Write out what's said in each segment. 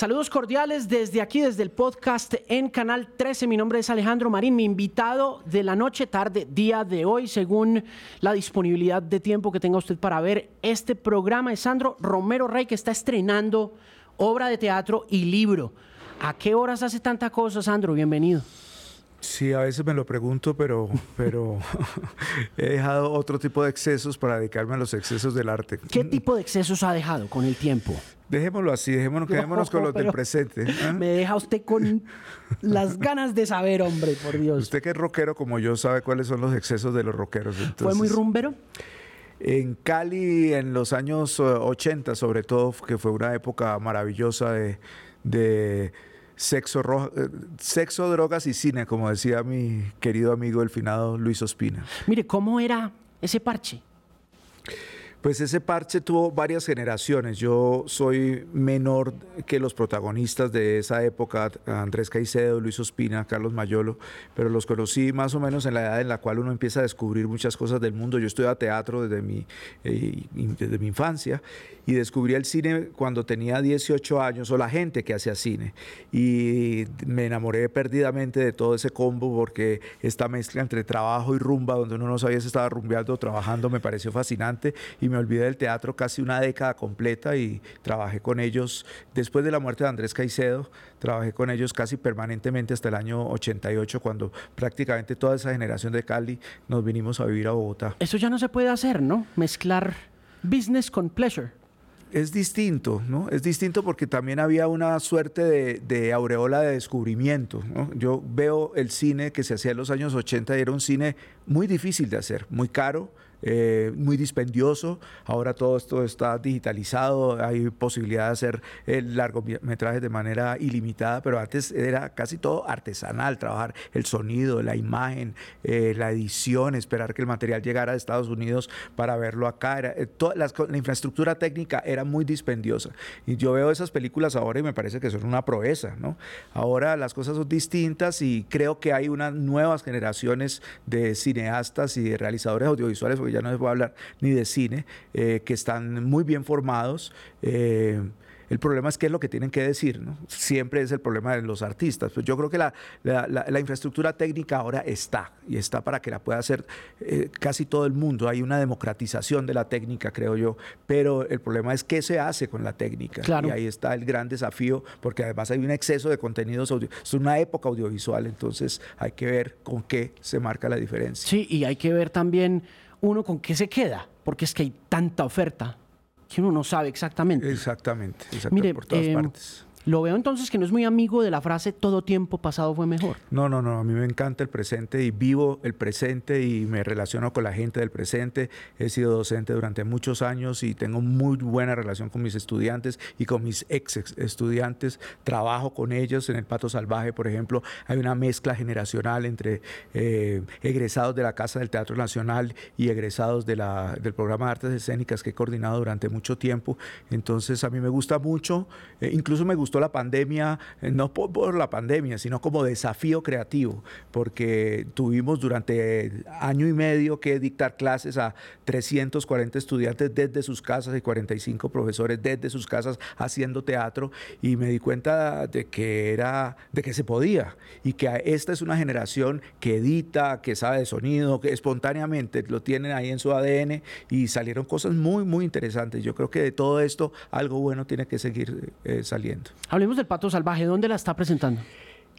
Saludos cordiales desde aquí, desde el podcast en Canal 13. Mi nombre es Alejandro Marín, mi invitado de la noche, tarde, día de hoy, según la disponibilidad de tiempo que tenga usted para ver este programa, es Sandro Romero Rey, que está estrenando obra de teatro y libro. ¿A qué horas hace tanta cosa, Sandro? Bienvenido. Sí, a veces me lo pregunto, pero, pero he dejado otro tipo de excesos para dedicarme a los excesos del arte. ¿Qué tipo de excesos ha dejado con el tiempo? Dejémoslo así, dejémonos, quedémonos con los del presente. ¿eh? Me deja usted con las ganas de saber, hombre, por Dios. Usted que es rockero como yo sabe cuáles son los excesos de los rockeros. ¿Fue muy rumbero? En Cali, en los años 80, sobre todo, que fue una época maravillosa de sexo, eh, sexo, drogas y cine, como decía mi querido amigo el finado Luis Ospina. Mire, ¿cómo era ese parche? Pues ese parche tuvo varias generaciones. Yo soy menor que los protagonistas de esa época, Andrés Caicedo, Luis Ospina, Carlos Mayolo, pero los conocí más o menos en la edad en la cual uno empieza a descubrir muchas cosas del mundo. Yo estudiaba teatro desde mi, eh, infancia y descubrí el cine cuando tenía 18 años, o la gente que hacía cine. Y me enamoré perdidamente de todo ese combo porque esta mezcla entre trabajo y rumba, donde uno no sabía si estaba rumbeando o trabajando, me pareció fascinante. Me olvidé del teatro casi una década completa y trabajé con ellos, después de la muerte de Andrés Caicedo, trabajé con ellos casi permanentemente hasta el año 88, cuando prácticamente toda esa generación de Cali nos vinimos a vivir a Bogotá. Eso ya no se puede hacer, ¿no? Mezclar business con pleasure es distinto, ¿no? Es distinto porque también había una suerte de, de aureola de descubrimiento. Yo veo el cine que se hacía en los años 80 y era un cine muy difícil de hacer, muy caro, eh, muy dispendioso. Ahora todo esto está digitalizado, hay posibilidad de hacer el largometraje de manera ilimitada, pero antes era casi todo artesanal, trabajar el sonido, la imagen, eh, la edición, esperar que el material llegara de Estados Unidos para verlo acá. Eh, toda la, infraestructura técnica era muy dispendiosa. Y yo veo esas películas ahora y me parece que son una proeza. ¿no? Ahora las cosas son distintas y creo que hay unas nuevas generaciones de cineastas y de realizadores audiovisuales, ya no les voy a hablar ni de cine, eh, que están muy bien formados. Eh, el problema es qué es lo que tienen que decir, ¿no? Siempre es el problema de los artistas. Pues yo creo que la, la, infraestructura técnica ahora está, y está para que la pueda hacer eh, casi todo el mundo. Hay una democratización de la técnica, creo yo, pero el problema es qué se hace con la técnica. Y ahí está el gran desafío, porque además hay un exceso de contenidos audio. Es una época audiovisual, entonces hay que ver con qué se marca la diferencia. Sí, y hay que ver también uno con qué se queda, porque es que hay tanta oferta que uno no sabe exactamente. Exactamente, exactamente por todas em, partes. Lo veo entonces que no es muy amigo de la frase todo tiempo pasado fue mejor. No, no, no, a mí me encanta el presente y vivo el presente y me relaciono con la gente del presente. He sido docente durante muchos años y tengo muy buena relación con mis estudiantes y con mis ex estudiantes. Trabajo con ellos en el Pato Salvaje, por ejemplo. Hay una mezcla generacional entre eh, egresados de la Casa del Teatro Nacional y egresados de la, del programa de artes escénicas que he coordinado durante mucho tiempo. Entonces a mí me gusta mucho, eh, incluso me gusta la pandemia, eh, no por, la pandemia, sino como desafío creativo, porque tuvimos durante año y medio que dictar clases a 340 estudiantes desde sus casas y 45 profesores desde sus casas haciendo teatro y me di cuenta de que era de que se podía y que esta es una generación que edita, que sabe de sonido, que espontáneamente lo tienen ahí en su ADN y salieron cosas muy muy interesantes. Yo creo que de todo esto algo bueno tiene que seguir eh, saliendo. Hablemos del Pato Salvaje, ¿dónde la está presentando?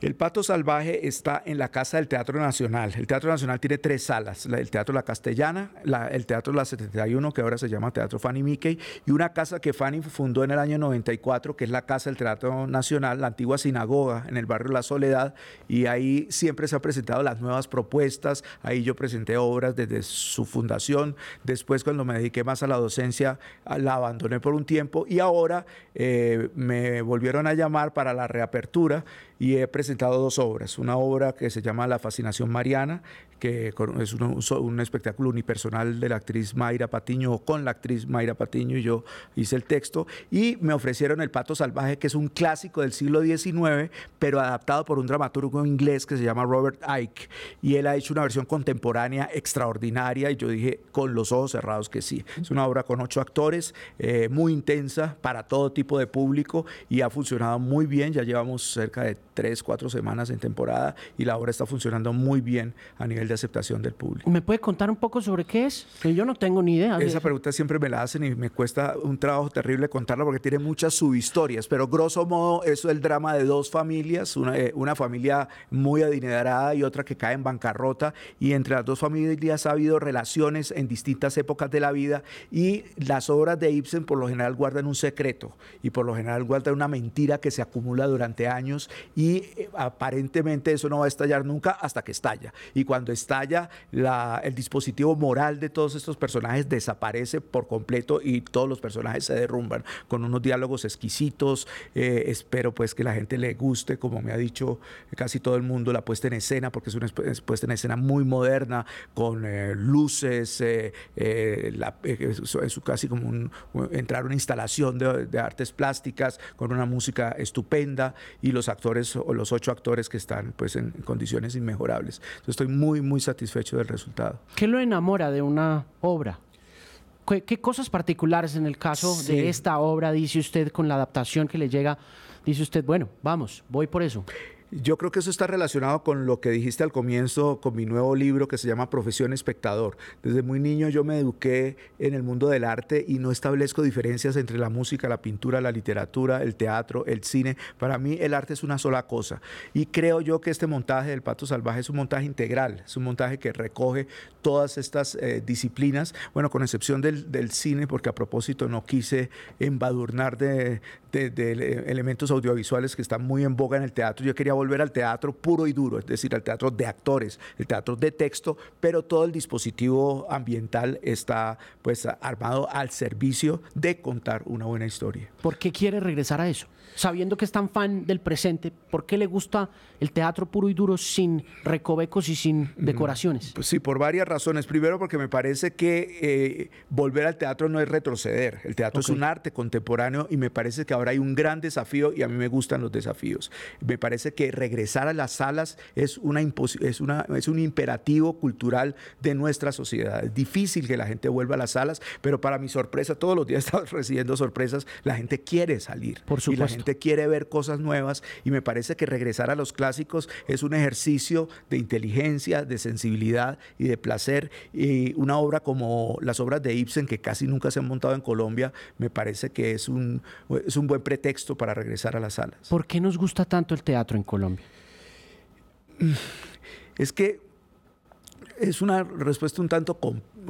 El Pato Salvaje está en la Casa del Teatro Nacional. El Teatro Nacional tiene tres salas, el Teatro La Castellana, el Teatro La 71, que ahora se llama Teatro Fanny Mickey, y una casa que Fanny fundó en el año 94, que es la Casa del Teatro Nacional, la antigua sinagoga en el barrio La Soledad, y ahí siempre se han presentado las nuevas propuestas, ahí yo presenté obras desde su fundación, después cuando me dediqué más a la docencia, la abandoné por un tiempo, y ahora eh, me volvieron a llamar para la reapertura, y he presentado dos obras. Una obra que se llama La Fascinación Mariana, que es un, espectáculo unipersonal de la actriz Mayra Patiño, o con la actriz Mayra Patiño, y yo hice el texto. Y me ofrecieron El Pato Salvaje, que es un clásico del siglo XIX, pero adaptado por un dramaturgo inglés que se llama Robert Icke. Y él ha hecho una versión contemporánea extraordinaria, y yo dije, con los ojos cerrados que sí. Es una obra con ocho actores, eh, muy intensa para todo tipo de público, y ha funcionado muy bien. Ya llevamos cerca de tres, cuatro semanas en temporada, y la obra está funcionando muy bien a nivel de aceptación del público. ¿Me puede contar un poco sobre qué es? Que yo no tengo ni idea. Esa pregunta siempre me la hacen y me cuesta un trabajo terrible contarla porque tiene muchas subhistorias, pero grosso modo eso es el drama de dos familias, una, eh, una familia muy adinerada y otra que cae en bancarrota y entre las dos familias ha habido relaciones en distintas épocas de la vida y las obras de Ibsen por lo general guardan un secreto y por lo general guardan una mentira que se acumula durante años y eh, aparentemente eso no va a estallar nunca hasta que estalla. Y cuando estalla, el dispositivo moral de todos estos personajes desaparece por completo y todos los personajes se derrumban con unos diálogos exquisitos. Eh, espero pues que la gente le guste, como me ha dicho casi todo el mundo, la puesta en escena, porque es una puesta en escena muy moderna, con eh, luces, eh, es, casi como un, entrar una instalación de, artes plásticas, con una música estupenda y los actores o los ocho actores que están pues en condiciones inmejorables. estoy muy, muy satisfecho del resultado. ¿Qué lo enamora de una obra? ¿Qué, cosas particulares en el caso de esta obra dice usted con la adaptación que le llega? Dice usted, bueno, vamos, voy por eso. Yo creo que eso está relacionado con lo que dijiste al comienzo, con mi nuevo libro que se llama Profesión Espectador. Desde muy niño yo me eduqué en el mundo del arte y no establezco diferencias entre la música, la pintura, la literatura, el teatro, el cine. Para mí el arte es una sola cosa. Y creo yo que este montaje del Pato Salvaje es un montaje integral, es un montaje que recoge todas estas eh, disciplinas, bueno, con excepción del, del, cine, porque a propósito no quise embadurnar de, de, elementos audiovisuales que están muy en boga en el teatro. Yo quería volver al teatro puro y duro, es decir, al teatro de actores, el teatro de texto, pero todo el dispositivo ambiental está pues armado al servicio de contar una buena historia. ¿Por qué quiere regresar a eso? Sabiendo que es tan fan del presente, ¿por qué le gusta el teatro puro y duro sin recovecos y sin decoraciones? Pues sí, por varias razones. Primero porque me parece que eh, volver al teatro no es retroceder. El teatro es un arte contemporáneo y me parece que ahora hay un gran desafío y a mí me gustan los desafíos. Me parece que regresar a las salas es, una es, una, es un imperativo cultural de nuestra sociedad. Es difícil que la gente vuelva a las salas, pero para mi sorpresa, todos los días he estado recibiendo sorpresas, la gente quiere salir. Por supuesto. Gente quiere ver cosas nuevas y me parece que regresar a los clásicos es un ejercicio de inteligencia, de sensibilidad y de placer. Y una obra como las obras de Ibsen, que casi nunca se han montado en Colombia, me parece que es un, es un buen pretexto para regresar a las salas. ¿Por qué nos gusta tanto el teatro en Colombia? Es que es una respuesta un tanto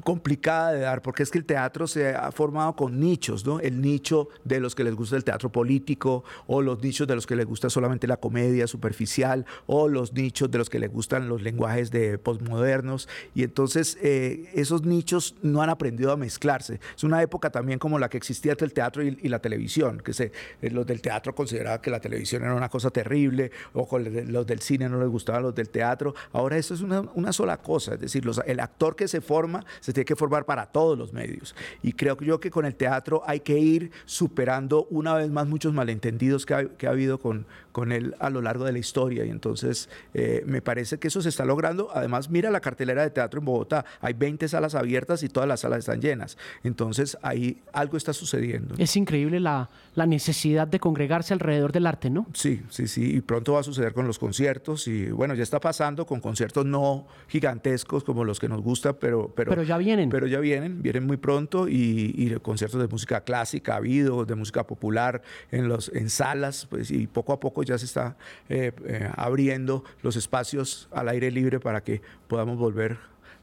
complicada de dar, porque es que el teatro se ha formado con nichos, ¿no? El nicho de los que les gusta el teatro político, o los nichos de los que les gusta solamente la comedia superficial, o los nichos de los que les gustan los lenguajes de postmodernos. Y entonces eh, esos nichos no han aprendido a mezclarse. Es una época también como la que existía entre el teatro y, la televisión, que se, eh, los del teatro consideraban que la televisión era una cosa terrible, o con los del cine no les gustaban los del teatro. Ahora eso es una, sola cosa, es decir, el actor que se forma se tiene que formar para todos los medios. Y creo yo que con el teatro hay que ir superando una vez más muchos malentendidos que ha, que ha habido con, con él a lo largo de la historia. Y entonces eh, me parece que eso se está logrando. Además, mira la cartelera de teatro en Bogotá. Hay 20 salas abiertas y todas las salas están llenas. Entonces ahí algo está sucediendo. Es increíble la, la necesidad de congregarse alrededor del arte, ¿no? Sí, sí, sí. Y pronto va a suceder con los conciertos. Y bueno, ya está pasando con conciertos no gigantescos como los que nos gusta, pero... Pero, ya vienen. Pero ya vienen, vienen muy pronto. Y, y conciertos de música clásica ha habido, de música popular en, los, en salas. Pues, y poco a poco ya se está eh, eh, abriendo los espacios al aire libre para que podamos volver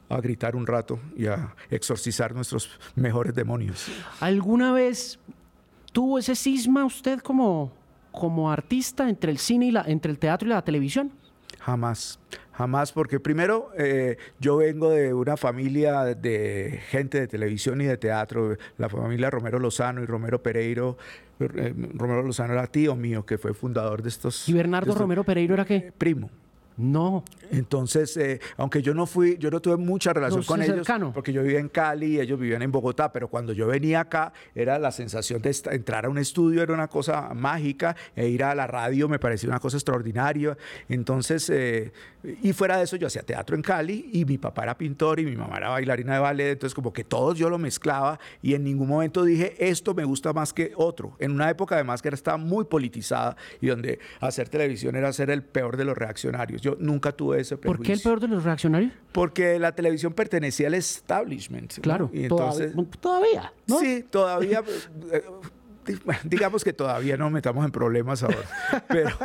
a gritar un rato y a exorcizar nuestros mejores demonios. ¿Alguna vez tuvo ese cisma usted como, como artista entre el cine y la, entre el teatro y la televisión? Jamás. Jamás, porque primero eh, yo vengo de una familia de gente de televisión y de teatro, la familia Romero Lozano y Romero Pereiro. Eh, Romero Lozano era tío mío, que fue fundador de estos... ¿Y Bernardo Romero Pereiro era qué? Primo. No. Entonces, eh, aunque yo no fui, yo no tuve mucha relación con ellos, porque yo vivía en Cali y ellos vivían en Bogotá, pero cuando yo venía acá, era la sensación de entrar a un estudio, era una cosa mágica, e ir a la radio me parecía una cosa extraordinaria. Entonces, eh, y fuera de eso, yo hacía teatro en Cali y mi papá era pintor y mi mamá era bailarina de ballet, entonces como que todos yo lo mezclaba y en ningún momento dije, esto me gusta más que otro. En una época además que estaba muy politizada y donde hacer televisión era ser el peor de los reaccionarios nunca tuve ese prejuicio. ¿Por qué el peor de los reaccionarios? Porque la televisión pertenecía al establishment. Claro, y entonces, todavía, ¿no? Sí, todavía. Digamos que todavía no metamos en problemas ahora, pero,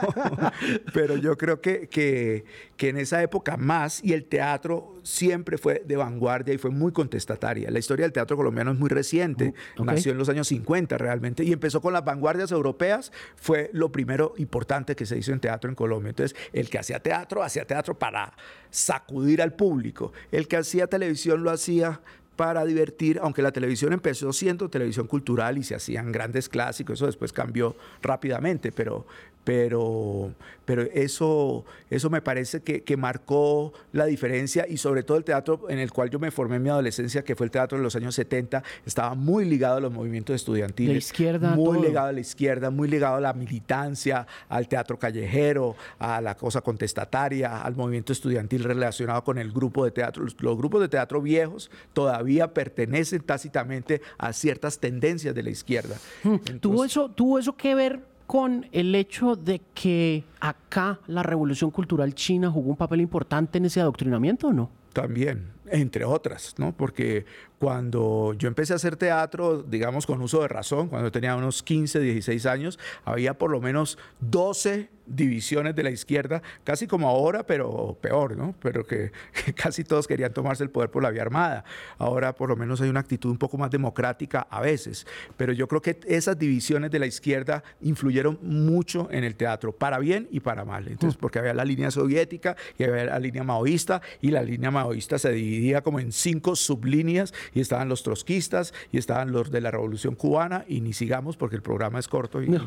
pero yo creo que, que, en esa época más, y el teatro siempre fue de vanguardia y fue muy contestataria. La historia del teatro colombiano es muy reciente, uh, nació en los años 50 realmente, y empezó con las vanguardias europeas, fue lo primero importante que se hizo en teatro en Colombia. Entonces, el que hacía teatro, hacía teatro para sacudir al público, el que hacía televisión lo hacía para divertir, aunque la televisión empezó siendo televisión cultural y se hacían grandes clásicos, eso después cambió rápidamente, pero, pero, pero eso, eso me parece que, que, marcó la diferencia y sobre todo el teatro en el cual yo me formé en mi adolescencia, que fue el teatro de los años 70, estaba muy ligado a los movimientos estudiantiles. La izquierda. Muy ligado a la izquierda, muy ligado a la militancia, al teatro callejero, a la cosa contestataria, al movimiento estudiantil relacionado con el grupo de teatro. Los, los grupos de teatro viejos todavía pertenecen tácitamente a ciertas tendencias de la izquierda. Hmm. ¿Tuvo, eso, ¿Tuvo eso que ver con el hecho de que acá la revolución cultural china jugó un papel importante en ese adoctrinamiento o no? También, entre otras, ¿no? Porque cuando yo empecé a hacer teatro, digamos con uso de razón, cuando tenía unos 15, 16 años, había por lo menos 12 divisiones de la izquierda, casi como ahora, pero peor, ¿no? Pero que, casi todos querían tomarse el poder por la vía armada. Ahora por lo menos hay una actitud un poco más democrática a veces, pero yo creo que esas divisiones de la izquierda influyeron mucho en el teatro, para bien y para mal. Entonces, porque había la línea soviética y había la línea maoísta, y la línea maoísta se dividía como en cinco sublíneas, y estaban los trotskistas, y estaban los de la revolución cubana, y ni sigamos porque el programa es corto y no,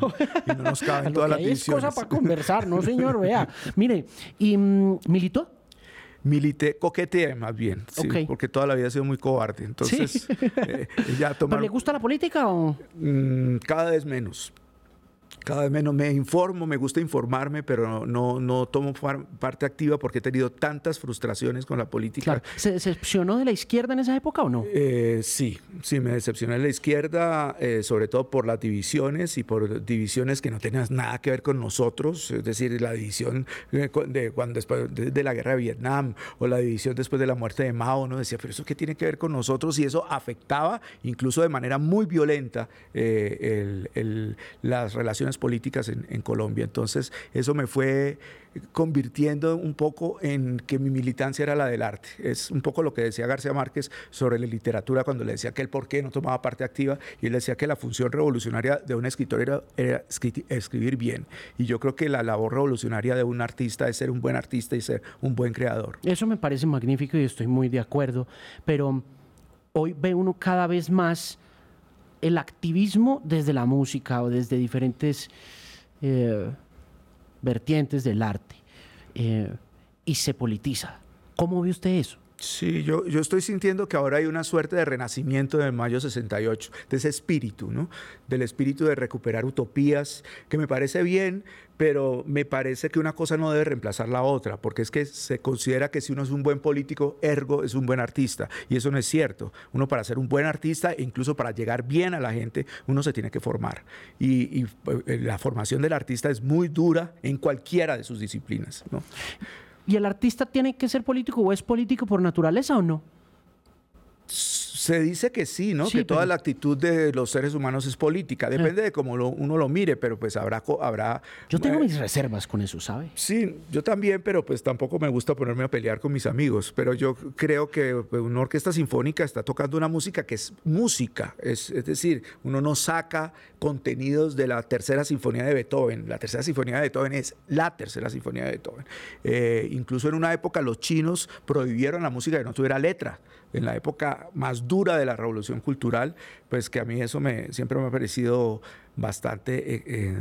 nos caben todas las divisiones conversar, no señor, vea. Mire, ¿y mm, militó? Milité, coqueteé más bien, sí, porque toda la vida he sido muy cobarde. Entonces, eh, ya tomar... le gusta la política o...? Mm, cada vez menos cada vez menos me informo, me gusta informarme, pero no, no tomo parte activa porque he tenido tantas frustraciones con la política. ¿Se decepcionó de la izquierda en esa época o no? Eh, sí, sí, me decepcioné de la izquierda, eh, sobre todo por las divisiones y por divisiones que no tenían nada que ver con nosotros, es decir, la división de, cuando después de, la guerra de Vietnam o la división después de la muerte de Mao, ¿no? Decía, pero eso qué tiene que ver con nosotros y eso afectaba incluso de manera muy violenta eh, las relaciones políticas en, Colombia. Entonces, eso me fue convirtiendo un poco en que mi militancia era la del arte. Es un poco lo que decía García Márquez sobre la literatura cuando le decía que él por qué no tomaba parte activa y él decía que la función revolucionaria de un escritor era, era escribir bien. Y yo creo que la labor revolucionaria de un artista es ser un buen artista y ser un buen creador. Eso me parece magnífico y estoy muy de acuerdo, pero hoy ve uno cada vez más el activismo desde la música o desde diferentes eh, vertientes del arte eh, y se politiza. ¿Cómo ve usted eso? Sí, yo, yo estoy sintiendo que ahora hay una suerte de renacimiento de mayo 68, de ese espíritu, ¿no? Del espíritu de recuperar utopías, que me parece bien, pero me parece que una cosa no debe reemplazar la otra, porque es que se considera que si uno es un buen político, ergo es un buen artista, y eso no es cierto. Uno para ser un buen artista, e incluso para llegar bien a la gente, uno se tiene que formar. Y, eh, la formación del artista es muy dura en cualquiera de sus disciplinas, ¿no? ¿Y el artista tiene que ser político o es político por naturaleza o no? Se dice que sí, ¿no? que toda la actitud de los seres humanos es política. Depende de cómo uno lo mire, pero pues habrá... habrá yo tengo mis reservas con eso, ¿sabe? Sí, yo también, pero pues tampoco me gusta ponerme a pelear con mis amigos. Pero yo creo que pues, una orquesta sinfónica está tocando una música que es música. Es, es decir, uno no saca contenidos de la tercera sinfonía de Beethoven. La tercera sinfonía de Beethoven es la tercera sinfonía de Beethoven. Eh, incluso en una época los chinos prohibieron la música que no tuviera letra. En la época más dura de la revolución cultural, pues que a mí eso me, siempre me ha parecido bastante eh, eh,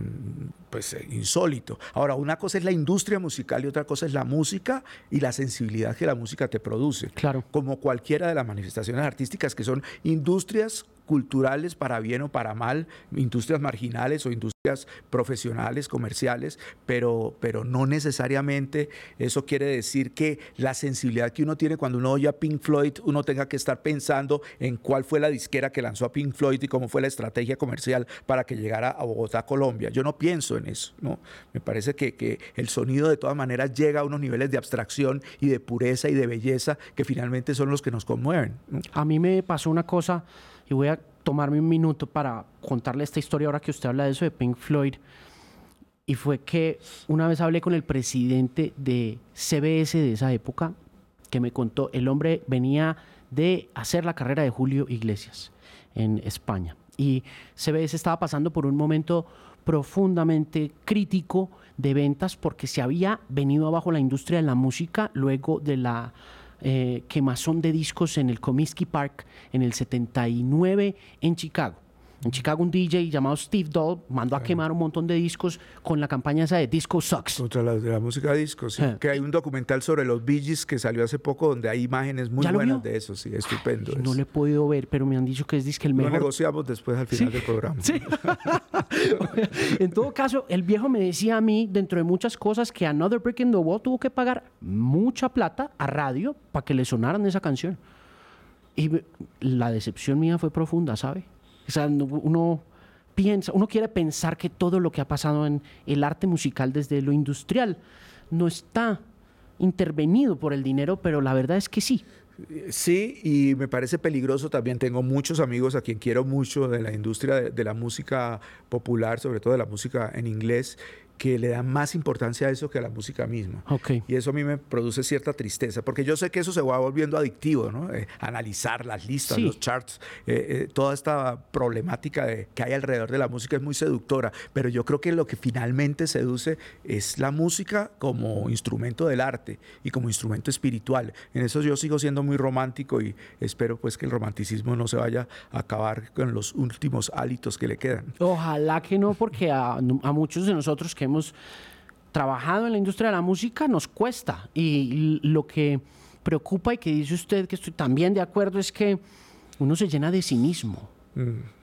pues, insólito. Ahora, una cosa es la industria musical y otra cosa es la música y la sensibilidad que la música te produce. Claro. Como cualquiera de las manifestaciones artísticas que son industrias culturales para bien o para mal, industrias marginales o industrias profesionales, comerciales, pero, pero no necesariamente eso quiere decir que la sensibilidad que uno tiene cuando uno oye a Pink Floyd, uno tenga que estar pensando en cuál fue la disquera que lanzó a Pink Floyd y cómo fue la estrategia comercial para que llegara a Bogotá, Colombia. Yo no pienso en eso, ¿no? Me parece que, que el sonido de todas maneras llega a unos niveles de abstracción y de pureza y de belleza que finalmente son los que nos conmueven. A mí me pasó una cosa y voy a tomarme un minuto para contarle esta historia ahora que usted habla de eso de Pink Floyd. Y fue que una vez hablé con el presidente de CBS de esa época, que me contó, el hombre venía de hacer la carrera de Julio Iglesias en España. Y CBS estaba pasando por un momento profundamente crítico de ventas porque se había venido abajo la industria de la música luego de la eh, quemazón de discos en el Comiskey Park en el 79 en Chicago. En Chicago un DJ llamado Steve Doll mandó a quemar un montón de discos con la campaña esa de Disco Sucks. Contra la, de la música disco, sí. Que hay un documental sobre los Bee Gees que salió hace poco donde hay imágenes muy buenas de eso, sí, estupendo. no lo he podido ver, pero me han dicho que es disque el mejor. Lo negociamos después al final del programa. Sí. en todo caso, el viejo me decía a mí, dentro de muchas cosas, que Another Brick in the Wall tuvo que pagar mucha plata a radio para que le sonaran esa canción. Y la decepción mía fue profunda, ¿sabe? O sea, uno piensa, uno quiere pensar que todo lo que ha pasado en el arte musical desde lo industrial no está intervenido por el dinero, pero la verdad es que sí. Sí, y me parece peligroso también. Tengo muchos amigos a quien quiero mucho de la industria de, de, la música popular, sobre todo de la música en inglés, que le dan más importancia a eso que a la música misma. Y eso a mí me produce cierta tristeza, porque yo sé que eso se va volviendo adictivo, ¿no? Eh, analizar las listas, los charts, eh, eh, toda esta problemática de, que hay alrededor de la música es muy seductora, pero yo creo que lo que finalmente seduce es la música como instrumento del arte y como instrumento espiritual. En eso yo sigo siendo muy romántico y espero pues que el romanticismo no se vaya a acabar con los últimos hálitos que le quedan. Ojalá que no, porque a, a muchos de nosotros que hemos trabajado en la industria de la música nos cuesta. Y lo que preocupa y que dice usted que estoy también de acuerdo es que uno se llena de cinismo. Mm.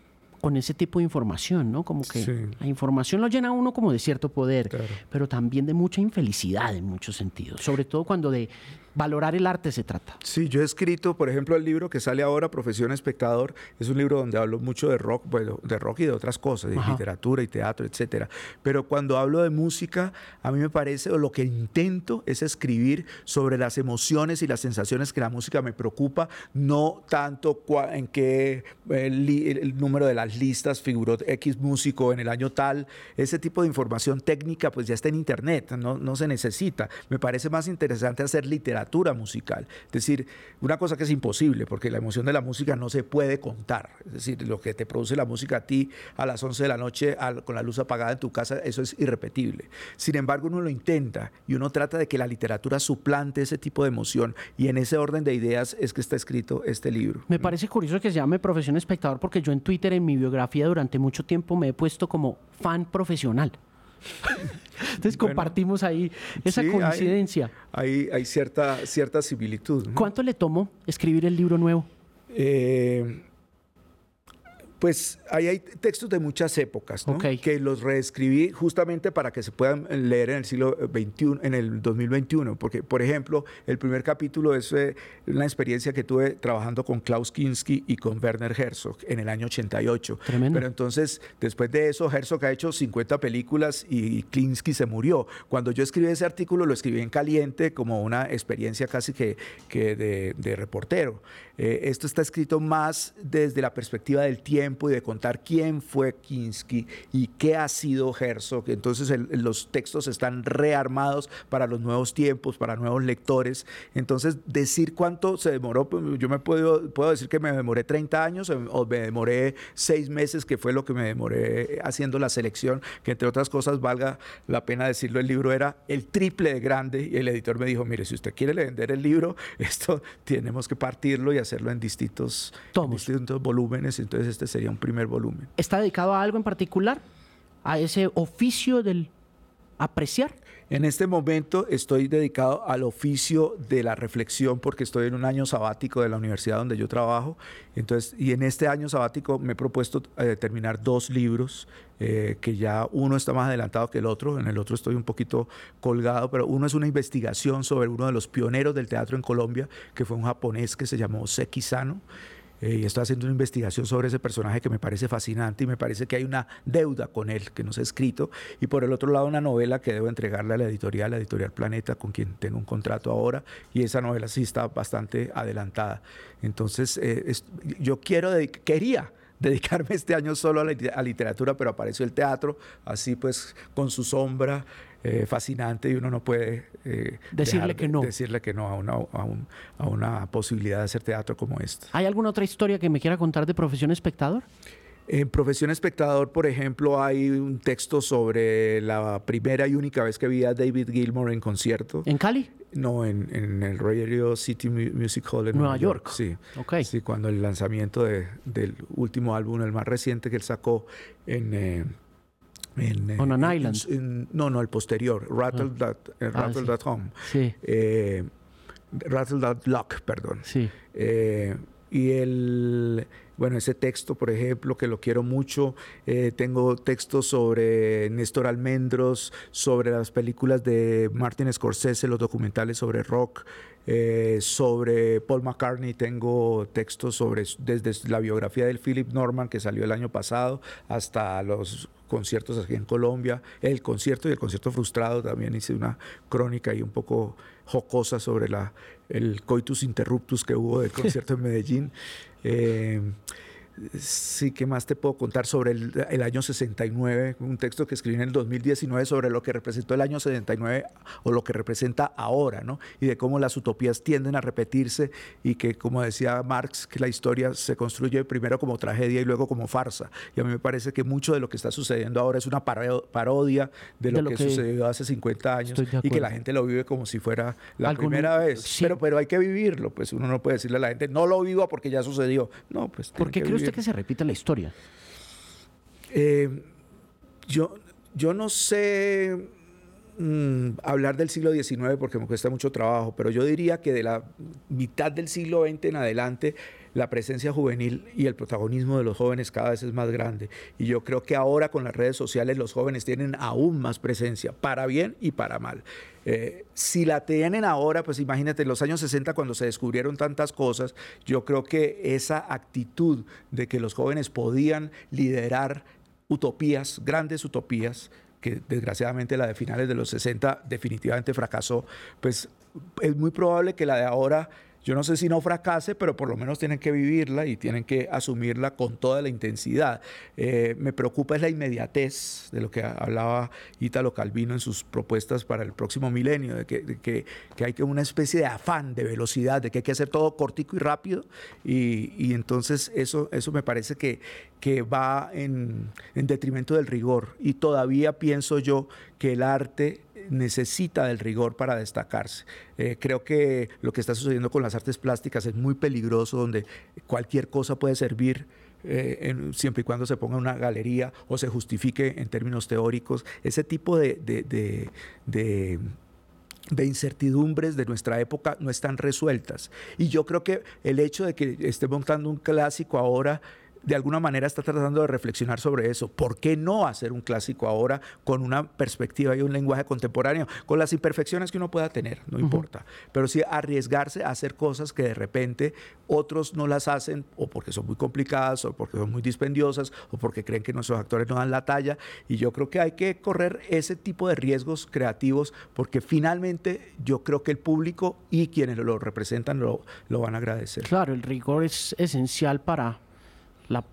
Con ese tipo de información, ¿no? Como que la información lo llena a uno como de cierto poder, pero también de mucha infelicidad en muchos sentidos, sobre todo cuando de valorar el arte se trata. Sí, yo he escrito, por ejemplo, el libro que sale ahora, Profesión Espectador, es un libro donde hablo mucho de rock, bueno, de rock y de otras cosas, de literatura y teatro, etcétera. Pero cuando hablo de música, a mí me parece, o lo que intento es escribir sobre las emociones y las sensaciones que la música me preocupa, no tanto en qué el, número de las listas figuró X músico en el año tal, ese tipo de información técnica pues ya está en internet, no, no se necesita. Me parece más interesante hacer literatura musical. Es decir, una cosa que es imposible, porque la emoción de la música no se puede contar. Es decir, lo que te produce la música a ti a las 11 de la noche con la luz apagada en tu casa, eso es irrepetible. Sin embargo, uno lo intenta y uno trata de que la literatura suplante ese tipo de emoción y en ese orden de ideas es que está escrito este libro. Me parece curioso que se llame Profesión Espectador porque yo en Twitter, en mi biografía, durante mucho tiempo me he puesto como fan profesional. Entonces compartimos ahí esa coincidencia. Hay, hay, cierta, cierta similitud. ¿Cuánto le tomó escribir el libro nuevo? Eh, Pues ahí hay textos de muchas épocas, ¿no? que los reescribí justamente para que se puedan leer en el siglo XXI, en el 2021, porque, por ejemplo, el primer capítulo es eh, una experiencia que tuve trabajando con Klaus Kinski y con Werner Herzog en el año 88. Tremendo. Pero entonces, después de eso, Herzog ha hecho 50 películas y Kinski se murió. Cuando yo escribí ese artículo, lo escribí en caliente como una experiencia casi que, que de, reportero. Eh, esto está escrito más desde la perspectiva del tiempo y de contar quién fue Kinski y qué ha sido Herzog. Entonces los textos están rearmados para los nuevos tiempos, para nuevos lectores. Entonces decir cuánto se demoró, pues, yo me puedo, puedo decir que me demoré 30 años o me demoré 6 meses, que fue lo que me demoré haciendo la selección, que entre otras cosas valga la pena decirlo, el libro era el triple de grande y el editor me dijo, mire, si usted quiere vender el libro, esto tenemos que partirlo y hacerlo en distintos, en distintos volúmenes, entonces este sería un primer volumen. ¿Está dedicado a algo en particular? ¿A ese oficio del apreciar? En este momento estoy dedicado al oficio de la reflexión porque estoy en un año sabático de la universidad donde yo trabajo. Entonces, y en este año sabático me he propuesto eh, terminar dos libros, eh, que ya uno está más adelantado que el otro, en el otro estoy un poquito colgado, pero uno es una investigación sobre uno de los pioneros del teatro en Colombia, que fue un japonés que se llamó Seki Sano. Eh, y estoy haciendo una investigación sobre ese personaje que me parece fascinante y me parece que hay una deuda con él que no se ha escrito. Y por el otro lado, una novela que debo entregarle a la editorial, la editorial Planeta, con quien tengo un contrato ahora. Y esa novela sí está bastante adelantada. Entonces, eh, yo quiero, quería dedicarme este año solo a la literatura, pero apareció el teatro, así pues con su sombra, eh, fascinante y uno no puede eh, decirle que no. Decirle que no a una, a, una posibilidad de hacer teatro como esta. ¿Hay alguna otra historia que me quiera contar de Profesión Espectador? En Profesión Espectador, por ejemplo, hay un texto sobre la primera y única vez que vi a David Gilmour en concierto. ¿En Cali? No, en, el Radio City Music Hall en Nueva, York. Sí. Okay. sí, cuando el lanzamiento del último álbum, el más reciente que él sacó en, eh, en, eh, On an Island. no, no, el posterior, Rattle, ah. that, eh, ah, Rattle Home. Sí. Eh, Rattle That Lock, perdón. Sí. y el, bueno, ese texto, por ejemplo, que lo quiero mucho. tengo textos sobre Néstor Almendros, sobre las películas de Martin Scorsese, los documentales sobre rock. Sobre Paul McCartney tengo textos sobre desde la biografía del Philip Norman que salió el año pasado hasta los conciertos aquí en Colombia, el concierto y el concierto frustrado, también hice una crónica y un poco jocosa sobre la, el coitus interruptus que hubo del concierto en Medellín. Eh, Sí, ¿qué más te puedo contar sobre el, año 69? Un texto que escribí en el 2019 sobre lo que representó el año 69 o lo que representa ahora, ¿no? Y de cómo las utopías tienden a repetirse y que, como decía Marx, que la historia se construye primero como tragedia y luego como farsa. Y a mí me parece que mucho de lo que está sucediendo ahora es una parodia de lo, que, sucedió hace 50 años y que la gente lo vive como si fuera la primera vez. Pero, pero hay que vivirlo, pues uno no puede decirle a la gente, no lo viva porque ya sucedió. No, pues. ¿Por qué que se repite la historia? Eh, yo, yo no sé mm, hablar del siglo XIX porque me cuesta mucho trabajo, pero yo diría que de la mitad del siglo XX en adelante la presencia juvenil y el protagonismo de los jóvenes cada vez es más grande. Y yo creo que ahora con las redes sociales los jóvenes tienen aún más presencia, para bien y para mal. Eh, si la tienen ahora, pues imagínate, en los años 60 cuando se descubrieron tantas cosas, yo creo que esa actitud de que los jóvenes podían liderar utopías, grandes utopías, que desgraciadamente la de finales de los 60 definitivamente fracasó, pues es muy probable que la de ahora yo no sé si no fracase, pero por lo menos tienen que vivirla y tienen que asumirla con toda la intensidad. Eh, me preocupa es la inmediatez de lo que hablaba Ítalo Calvino en sus propuestas para el próximo milenio, de que, hay una especie de afán, de velocidad, de que hay que hacer todo cortico y rápido. Y, entonces eso, me parece que, que va en, en detrimento del rigor. Y todavía pienso yo que el arte necesita del rigor para destacarse. Eh, creo que lo que está sucediendo con las artes plásticas es muy peligroso, donde cualquier cosa puede servir. Eh, siempre y cuando se ponga una galería o se justifique en términos teóricos, ese tipo de, de, de incertidumbres de nuestra época no están resueltas. Y yo creo que el hecho de que esté montando un clásico ahora de alguna manera está tratando de reflexionar sobre eso. ¿Por qué no hacer un clásico ahora con una perspectiva y un lenguaje contemporáneo, con las imperfecciones que uno pueda tener, no importa, pero sí arriesgarse a hacer cosas que de repente otros no las hacen o porque son muy complicadas o porque son muy dispendiosas o porque creen que nuestros actores no dan la talla y yo creo que hay que correr ese tipo de riesgos creativos porque finalmente yo creo que el público y quienes lo representan lo, lo van a agradecer. Claro, el rigor es esencial para la,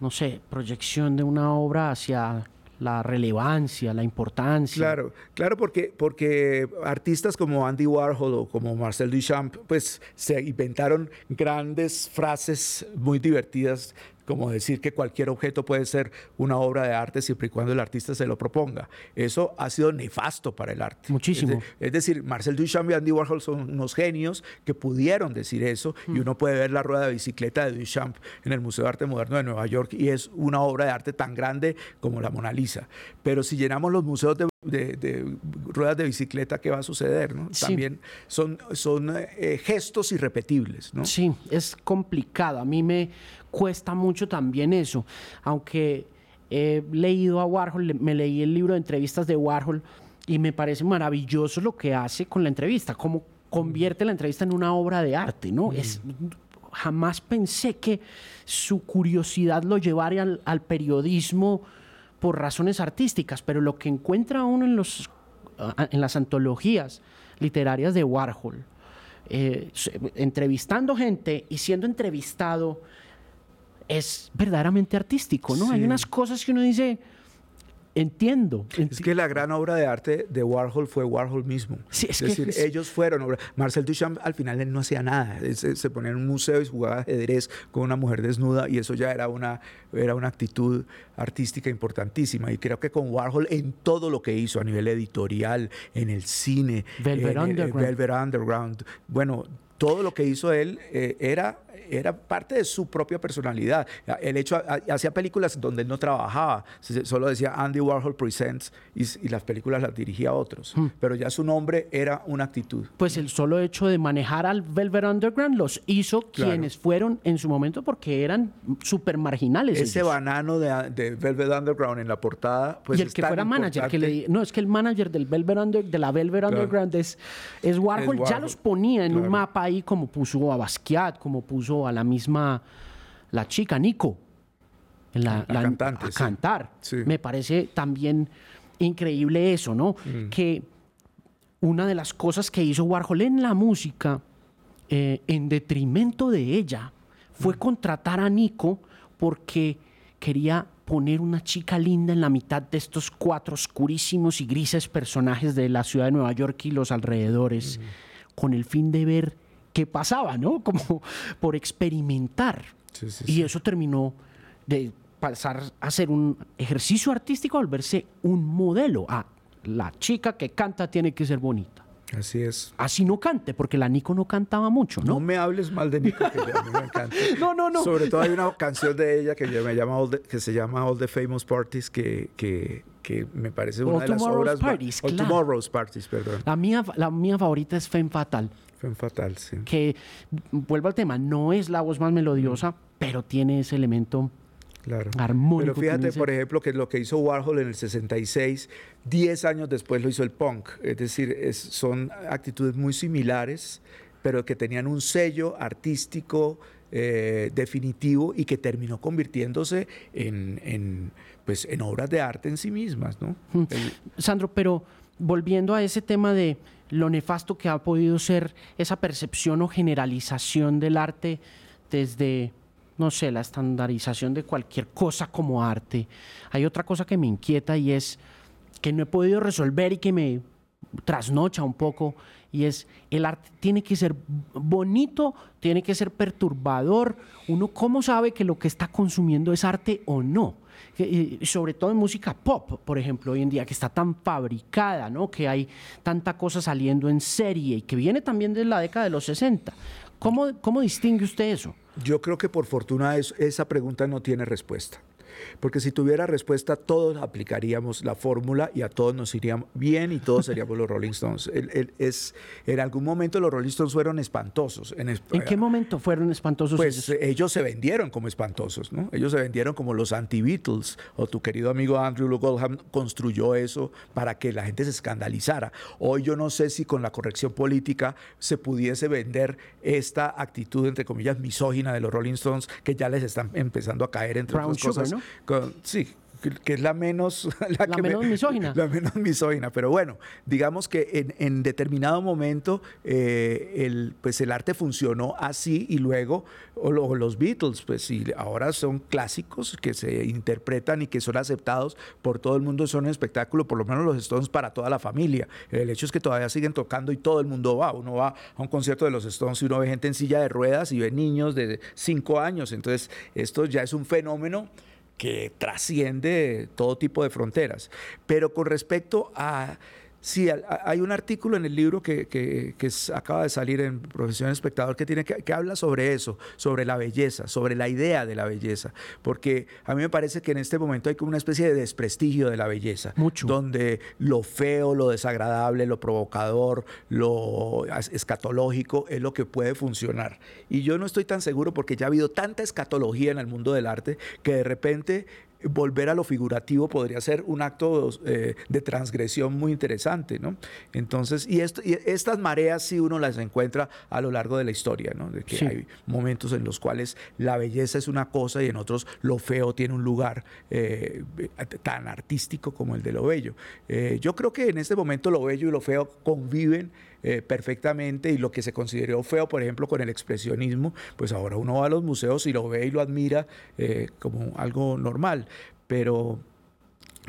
no sé, proyección de una obra hacia la relevancia, la importancia. Claro, claro, porque, porque artistas como Andy Warhol o como Marcel Duchamp, pues se inventaron grandes frases muy divertidas como decir que cualquier objeto puede ser una obra de arte siempre y cuando el artista se lo proponga. Eso ha sido nefasto para el arte. Muchísimo. Es, decir, Marcel Duchamp y Andy Warhol son unos genios que pudieron decir eso y mm. uno puede ver la rueda de bicicleta de Duchamp en el Museo de Arte Moderno de Nueva York y es una obra de arte tan grande como la Mona Lisa. Pero si llenamos los museos de ruedas de bicicleta, ¿qué va a suceder? También son, son eh, gestos irrepetibles. ¿no? Sí, es complicado. A mí me cuesta mucho también eso. Aunque he leído a Warhol, me leí el libro de entrevistas de Warhol y me parece maravilloso lo que hace con la entrevista, cómo convierte la entrevista en una obra de arte, ¿no? Es, jamás pensé que su curiosidad lo llevaría al, periodismo por razones artísticas, pero lo que encuentra uno en, los, en las antologías literarias de Warhol, eh, entrevistando gente y siendo entrevistado es verdaderamente artístico, ¿no? Hay unas cosas que uno dice, entiendo, Es que la gran obra de arte de Warhol fue Warhol mismo. es, decir, ellos fueron. Marcel Duchamp al final él no hacía nada. se, ponía en un museo y jugaba ajedrez con una mujer desnuda y eso ya era una, era una actitud artística importantísima. Y creo que con Warhol en todo lo que hizo a nivel editorial, en el cine, Velvet, Underground. Velvet Underground. Bueno, todo lo que hizo él eh, era era parte de su propia personalidad. El hecho, hacía películas donde él no trabajaba, solo decía Andy Warhol Presents y, las películas las dirigía a otros, hmm. pero ya su nombre era una actitud. Pues el solo hecho de manejar al Velvet Underground los hizo quienes fueron en su momento porque eran súper marginales. Ese banano de, Velvet Underground en la portada, pues Y el que fuera manager, que le, no, es que el manager del Velvet de la Velvet Underground es, es Warhol, ya los ponía en un mapa ahí como puso a Basquiat, como puso a la misma, la chica Nico, la, cantante, a cantar. Me parece también increíble eso, ¿no? Mm. Que una de las cosas que hizo Warhol en la música, eh, en detrimento de ella, fue mm. contratar a Nico porque quería poner una chica linda en la mitad de estos cuatro oscurísimos y grises personajes de la ciudad de Nueva York y los alrededores, mm. con el fin de ver qué pasaba, ¿no? Como por experimentar. y eso terminó de pasar a ser un ejercicio artístico, a volverse un modelo. Ah, la chica que canta tiene que ser bonita. Así es. Así no cante, porque la Nico no cantaba mucho, ¿no? No me hables mal de Nico, que a mí me encanta. no, no, no. Sobre todo hay una canción de ella que, me llama que se llama All the Famous Parties, que, que, que me parece una de las obras... Parties, All Tomorrow's Parties, perdón. La mía, la mía favorita es Femme Fatal. Fue fatal, sí. Que, vuelvo al tema, no es la voz más melodiosa, mm. pero tiene ese elemento claro. armónico. Pero fíjate, por ejemplo, que lo que hizo Warhol en el 66, 10 años después lo hizo el punk. Es decir, son actitudes muy similares, pero que tenían un sello artístico eh, definitivo y que terminó convirtiéndose en, pues, en obras de arte en sí mismas. ¿no? Mm. Sandro, pero volviendo a ese tema de lo nefasto que ha podido ser esa percepción o generalización del arte desde, no sé, la estandarización de cualquier cosa como arte. Hay otra cosa que me inquieta y es que no he podido resolver y que me trasnocha un poco y es el arte tiene que ser bonito, tiene que ser perturbador. Uno cómo sabe que lo que está consumiendo es arte o no sobre todo en música pop, por ejemplo, hoy en día, que está tan fabricada, ¿no? que hay tanta cosa saliendo en serie y que viene también de la década de los 60. ¿Cómo, cómo distingue usted eso? Yo creo que por fortuna esa pregunta no tiene respuesta. Porque si tuviera respuesta, todos aplicaríamos la fórmula y a todos nos iría bien y todos seríamos los Rolling Stones. es, en algún momento los Rolling Stones fueron espantosos. ¿En, qué momento fueron espantosos? Pues ellos? se vendieron como espantosos, ¿no? Ellos se vendieron como los anti-Beatles. O tu querido amigo Andrew Goldham construyó eso para que la gente se escandalizara. Hoy yo no sé si con la corrección política se pudiese vender esta actitud, entre comillas, misógina de los Rolling Stones, que ya les están empezando a caer entre otras cosas. ¿no? Sí, que es la menos la, menos misógina. La menos misógina, pero bueno, digamos que en, determinado momento eh, el, pues el arte funcionó así y luego o, los Beatles, pues sí, ahora son clásicos que se interpretan y que son aceptados por todo el mundo, son un espectáculo, por lo menos los Stones para toda la familia. El hecho es que todavía siguen tocando y todo el mundo va, uno va a un concierto de los Stones y uno ve gente en silla de ruedas y ve niños de cinco años, entonces esto ya es un fenómeno que trasciende todo tipo de fronteras. Pero con respecto a Sí, hay un artículo en el libro que, acaba de salir en Profesión Espectador que, tiene que, habla sobre eso, sobre la belleza, sobre la idea de la belleza, porque a mí me parece que en este momento hay como una especie de desprestigio de la belleza, Mucho. donde lo feo, lo desagradable, lo provocador, lo escatológico es lo que puede funcionar. Y yo no estoy tan seguro porque ya ha habido tanta escatología en el mundo del arte que de repente volver a lo figurativo podría ser un acto eh, de transgresión muy interesante, ¿no? Entonces, y, esto, y, estas mareas sí uno las encuentra a lo largo de la historia, ¿no? De que hay momentos en los cuales la belleza es una cosa y en otros lo feo tiene un lugar eh, tan artístico como el de lo bello. Eh, yo creo que en este momento lo bello y lo feo conviven eh, perfectamente y lo que se consideró feo, por ejemplo, con el expresionismo, pues ahora uno va a los museos y lo ve y lo admira eh, como algo normal. Pero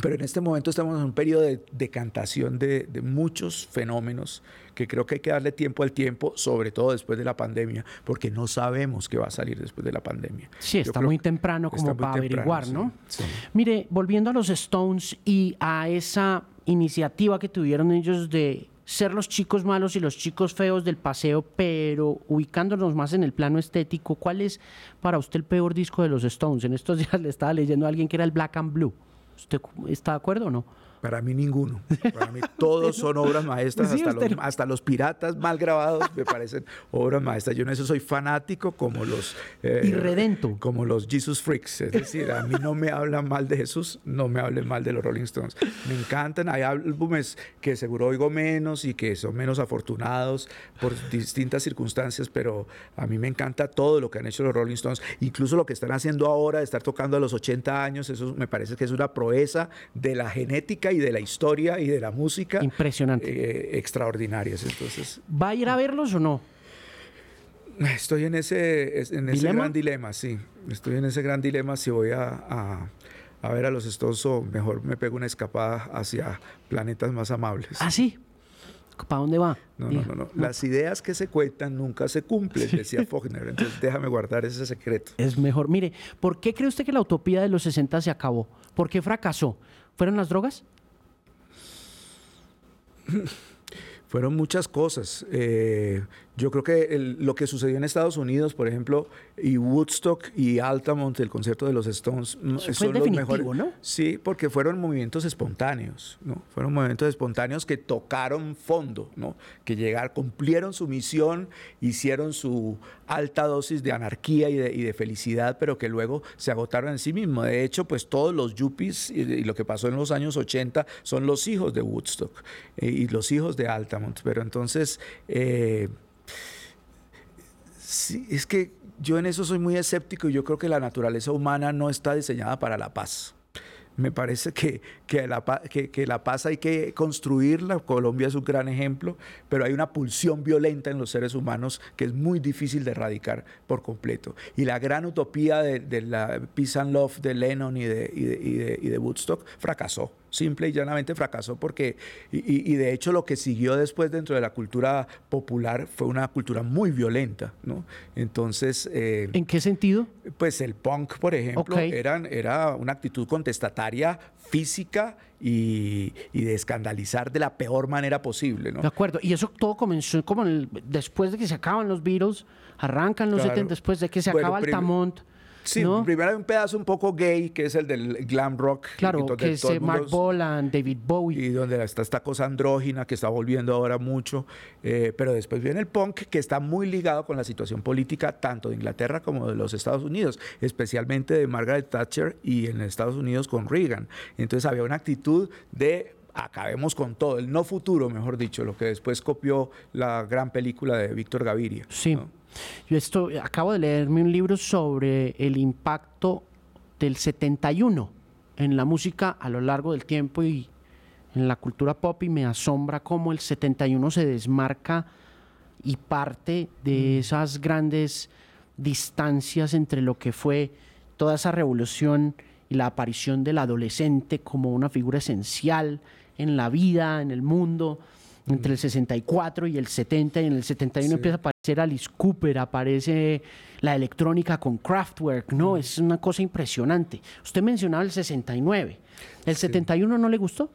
pero en este momento estamos en un periodo de decantación de, de, muchos fenómenos que creo que hay que darle tiempo al tiempo, sobre todo después de la pandemia, porque no sabemos qué va a salir después de la pandemia. Sí, está muy temprano como para averiguar, ¿no? Mire, volviendo a los Stones y a esa iniciativa que tuvieron ellos de ser los chicos malos y los chicos feos del paseo, pero ubicándonos más en el plano estético, ¿cuál es para usted el peor disco de los Stones? En estos días le estaba leyendo a alguien que era el Black and Blue. ¿Usted está de acuerdo o no? Para mí ninguno. Para mí todos son obras maestras, hasta, los, hasta, los, piratas mal grabados me parecen obras maestras. Yo en eso soy fanático como los... Eh, Irredento. Como los Jesus Freaks. Es decir, a mí no me hablan mal de Jesús, no me hablen mal de los Rolling Stones. Me encantan. Hay álbumes que seguro oigo menos y que son menos afortunados por distintas circunstancias, pero a mí me encanta todo lo que han hecho los Rolling Stones. Incluso lo que están haciendo ahora, de estar tocando a los 80 años, eso me parece que es una proeza de la genética y de la historia y de la música. Impresionante. Eh, extraordinarias. Entonces, ¿Va a ir a verlos o no? Estoy en ese, en ese gran dilema, sí. Estoy en ese gran dilema si voy a, a, ver a los Stones o mejor me pego una escapada hacia planetas más amables. ¿Ah, sí? ¿Para dónde va? No, no, no, Las ideas que se cuentan nunca se cumplen, decía Faulkner. Entonces déjame guardar ese secreto. Es mejor. Mire, ¿por qué cree usted que la utopía de los 60 se acabó? ¿Por qué fracasó? ¿Fueron las drogas? Fueron muchas cosas. Eh, yo creo que lo que sucedió en Estados Unidos, por ejemplo, y Woodstock y Altamont, el concierto de los Stones, mm, son los mejores. ¿no? Sí, porque fueron movimientos espontáneos, ¿no? Fueron movimientos espontáneos que tocaron fondo, ¿no? Que llegaron, cumplieron su misión, hicieron su alta dosis de anarquía y de, felicidad, pero que luego se agotaron en sí mismos. De hecho, pues todos los yuppies y, lo que pasó en los años 80 son los hijos de Woodstock eh, y los hijos de Altamont. Pero entonces... Eh, es que yo en eso soy muy escéptico y yo creo que la naturaleza humana no está diseñada para la paz. Me parece que, que, la, que, la paz hay que construirla. Colombia es un gran ejemplo, pero hay una pulsión violenta en los seres humanos que es muy difícil de erradicar por completo. Y la gran utopía de, la Peace and Love de Lennon y de, y de, y de Woodstock fracasó simple y llanamente fracasó porque, y, de hecho lo que siguió después dentro de la cultura popular fue una cultura muy violenta, ¿no? Entonces... Eh, ¿En qué sentido? Pues el punk, por ejemplo, eran, era una actitud contestataria física y, de escandalizar de la peor manera posible, ¿no? De acuerdo, y eso todo comenzó como después de que se acaban los Beatles, arrancan los 70, después de que se acaba Altamont. Sí, primero hay un pedazo un poco gay, que es el del glam rock. Claro, que es eh, Mark Bolan, David Bowie. Y donde está esta cosa andrógina que está volviendo ahora mucho. Eh, pero después viene el punk, que está muy ligado con la situación política tanto de Inglaterra como de los Estados Unidos, especialmente de Margaret Thatcher y en Estados Unidos con Reagan. Entonces había una actitud de acabemos con todo, el no futuro, mejor dicho, lo que después copió la gran película de Víctor Gaviria. Sí. Yo esto, acabo de leerme un libro sobre el impacto del 71 en la música a lo largo del tiempo y en la cultura pop y me asombra cómo el 71 se desmarca y parte de mm. esas grandes distancias entre lo que fue toda esa revolución y la aparición del adolescente como una figura esencial en la vida, en el mundo, entre el 64 y el 70, y en el 71 empieza a aparecer Alice Cooper, aparece la electrónica con Kraftwerk, ¿no? Es una cosa impresionante. Usted mencionaba el 69. ¿El 71 no le gustó?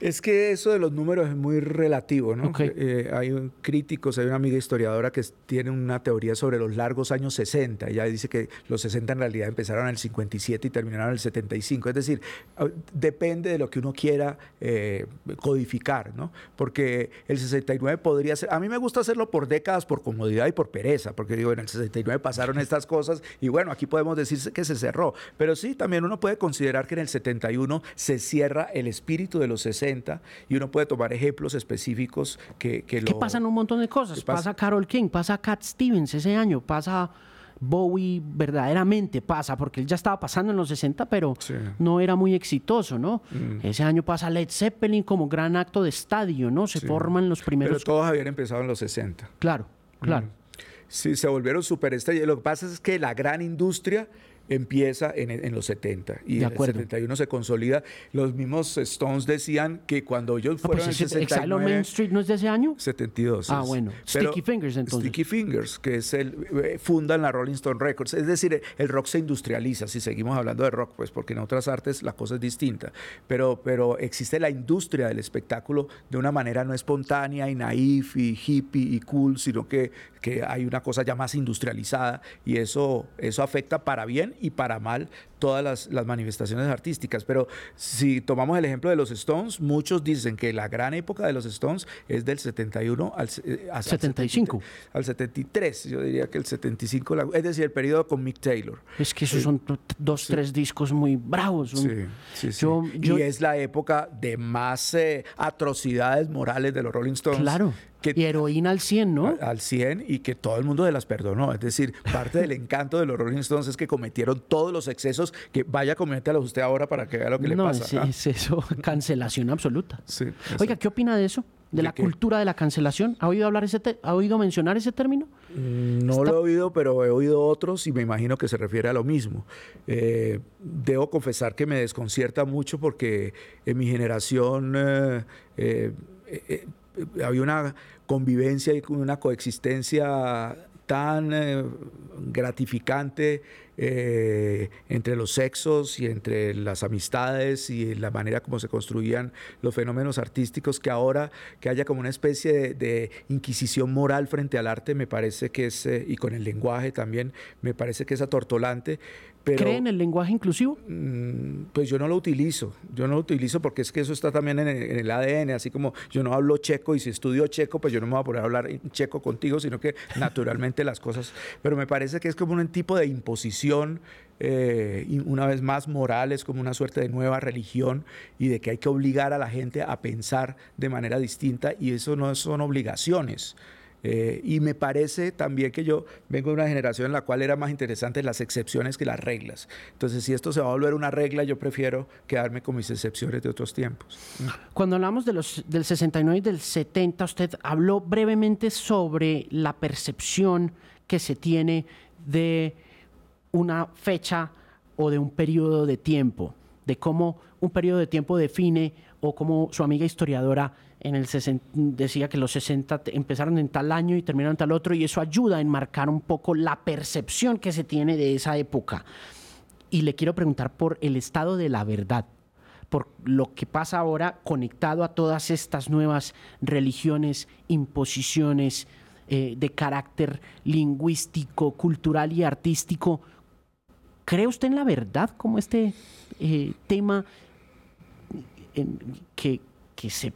Es que eso de los números es muy relativo, ¿no? Eh, hay críticos, hay una amiga historiadora que tiene una teoría sobre los largos años 60. Ella dice que los 60 en realidad empezaron en el 57 y terminaron en el 75. Es decir, depende de lo que uno quiera eh, codificar, ¿no? Porque el 69 podría ser... A mí me gusta hacerlo por décadas, por comodidad y por pereza, porque digo, en el 69 pasaron estas cosas y bueno, aquí podemos decir que se cerró. Pero sí, también uno puede considerar que en el 71 se cierra el espíritu de los 60 y uno puede tomar ejemplos específicos que, que, que pasan un montón de cosas. Pasa, Carol King, pasa Cat Stevens ese año, pasa Bowie verdaderamente pasa, porque él ya estaba pasando en los 60, pero no era muy exitoso, ¿no? Mm. Ese año pasa Led Zeppelin como gran acto de estadio, ¿no? Se forman los primeros... Pero todos habían empezado en los 60. Claro, claro. Mm. Sí, se volvieron superestrellas. Lo que pasa es que la gran industria empieza en, los 70 y en el 71 se consolida. Los mismos Stones decían que cuando ellos ah, pues fueron en 69... Main Street no es de ese año? 72. Ah, bueno. Sticky Fingers entonces. Sticky Fingers, que es el... Eh, fundan la Rolling Stone Records. Es decir, el rock se industrializa, si seguimos hablando de rock, pues porque en otras artes la cosa es distinta. Pero, pero existe la industria del espectáculo de una manera no espontánea y naif y hippie y cool, sino que, que hay una cosa ya más industrializada y eso, eso afecta para bien y para mal todas las, manifestaciones artísticas. Pero si tomamos el ejemplo de los Stones, muchos dicen que la gran época de los Stones es del 71 al, 75. Eh, al 73, yo diría que el 75, es decir, el periodo con Mick Taylor. Es que esos son dos, tres discos muy bravos. Sí, sí, y es la época de más eh, atrocidades morales de los Rolling Stones. Claro. Y heroína al 100, ¿no? Al 100 y que todo el mundo se las perdonó. Es decir, parte del encanto de los Rolling Stones es que cometieron todos los excesos que vaya, a usted ahora para que vea lo que le pasa. No, es, eso, cancelación absoluta. Oiga, ¿qué opina de eso? de la cultura de la cancelación. ¿Ha oído hablar ese ¿Ha oído mencionar ese término? Mm, no lo he oído, pero he oído otros y me imagino que se refiere a lo mismo. Eh, debo confesar que me desconcierta mucho porque en mi generación eh, eh, había una convivencia y una coexistencia tan gratificante eh, entre los sexos y entre las amistades y la manera como se construían los fenómenos artísticos, que ahora que haya como una especie de, inquisición moral frente al arte, me parece que es, eh, y con el lenguaje también, me parece que es atortolante. Pero, ¿Cree en el lenguaje inclusivo? Mm, pues yo no lo utilizo, yo no lo utilizo porque es que eso está también en el, ADN, así como yo no hablo checo y si estudio checo, pues yo no me voy a poner a hablar checo contigo, sino que naturalmente las cosas, pero me parece que es como un tipo de imposición eh, una vez más morales como una suerte de nueva religión y de que hay que obligar a la gente a pensar de manera distinta y eso no son obligaciones. Eh, y me parece también que yo vengo de una generación en la cual era más interesante las excepciones que las reglas. Entonces, si esto se va a volver una regla, yo prefiero quedarme con mis excepciones de otros tiempos. Cuando hablamos de los, del 69 y del 70, usted habló brevemente sobre la percepción que se tiene de una fecha o de un periodo de tiempo, de cómo un periodo de tiempo define o como su amiga historiadora en el decía que los 60 empezaron en tal año y terminaron en tal otro y eso ayuda a enmarcar un poco la percepción que se tiene de esa época. Y le quiero preguntar por el estado de la verdad, por lo que pasa ahora conectado a todas estas nuevas religiones, imposiciones eh, de carácter lingüístico, cultural y artístico ¿Cree usted en la verdad como este eh, tema que, que, se,